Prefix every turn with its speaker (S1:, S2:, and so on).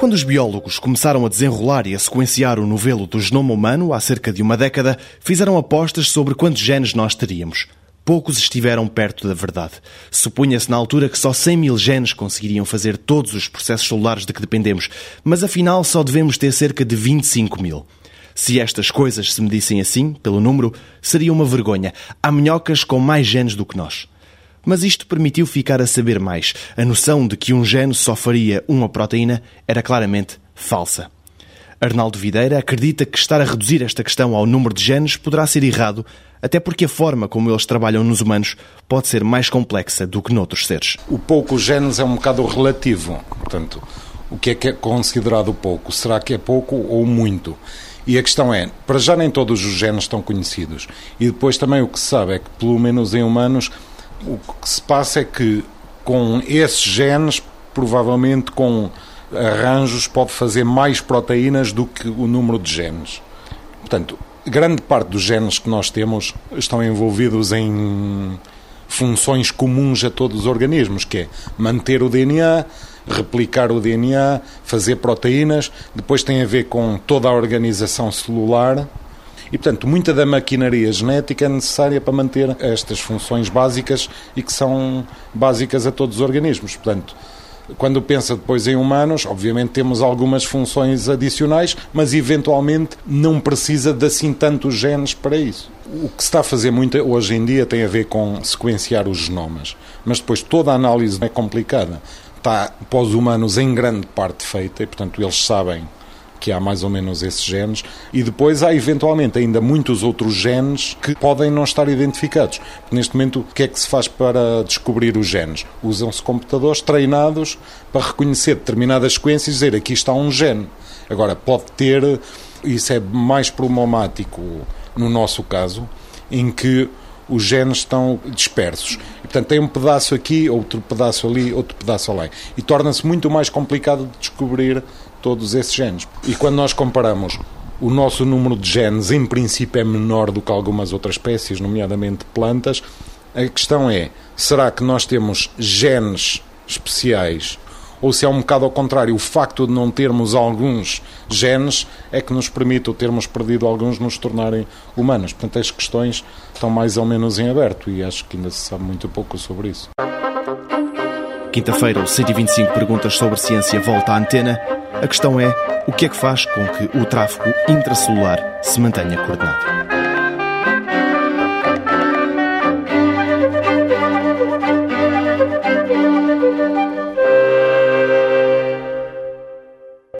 S1: Quando os biólogos começaram a desenrolar e a sequenciar o novelo do genoma humano há cerca de uma década, fizeram apostas sobre quantos genes nós teríamos. Poucos estiveram perto da verdade. Supunha-se na altura que só 100 mil genes conseguiriam fazer todos os processos celulares de que dependemos, mas afinal só devemos ter cerca de 25 mil. Se estas coisas se medissem assim, pelo número, seria uma vergonha. Há minhocas com mais genes do que nós. Mas isto permitiu ficar a saber mais. A noção de que um gene só faria uma proteína era claramente falsa. Arnaldo Videira acredita que estar a reduzir esta questão ao número de genes poderá ser errado, até porque a forma como eles trabalham nos humanos pode ser mais complexa do que noutros seres.
S2: O pouco genes é um bocado relativo. Portanto, o que é que é considerado pouco? Será que é pouco ou muito? E a questão é, para já nem todos os genes estão conhecidos. E depois também o que se sabe é que, pelo menos em humanos, o que se passa é que com esses genes, provavelmente com arranjos, pode fazer mais proteínas do que o número de genes. Portanto, grande parte dos genes que nós temos estão envolvidos em funções comuns a todos os organismos, que é manter o DNA, replicar o DNA, fazer proteínas, depois tem a ver com toda a organização celular e, portanto, muita da maquinaria genética é necessária para manter estas funções básicas e que são básicas a todos os organismos. Portanto, quando pensa depois em humanos, obviamente temos algumas funções adicionais, mas eventualmente não precisa de assim tantos genes para isso. O que se está a fazer muito hoje em dia tem a ver com sequenciar os genomas, mas depois toda a análise é complicada. Está para os humanos em grande parte feita e, portanto, eles sabem que há mais ou menos esses genes, e depois há eventualmente ainda muitos outros genes que podem não estar identificados. Neste momento, o que é que se faz para descobrir os genes? Usam-se computadores treinados para reconhecer determinadas sequências e dizer aqui está um gene. Agora, pode ter, isso é mais problemático no nosso caso, em que os genes estão dispersos. Portanto, tem um pedaço aqui, outro pedaço ali, outro pedaço ali. E torna-se muito mais complicado de descobrir todos esses genes. E quando nós comparamos o nosso número de genes, em princípio, é menor do que algumas outras espécies, nomeadamente plantas, a questão é: será que nós temos genes especiais? Ou se é um bocado ao contrário, o facto de não termos alguns genes é que nos permite, ou termos perdido alguns, nos tornarem humanos. Portanto, as questões estão mais ou menos em aberto e acho que ainda se sabe muito pouco sobre isso.
S1: Quinta-feira, o 125 perguntas sobre ciência volta à antena. A questão é o que é que faz com que o tráfego intracelular se mantenha coordenado.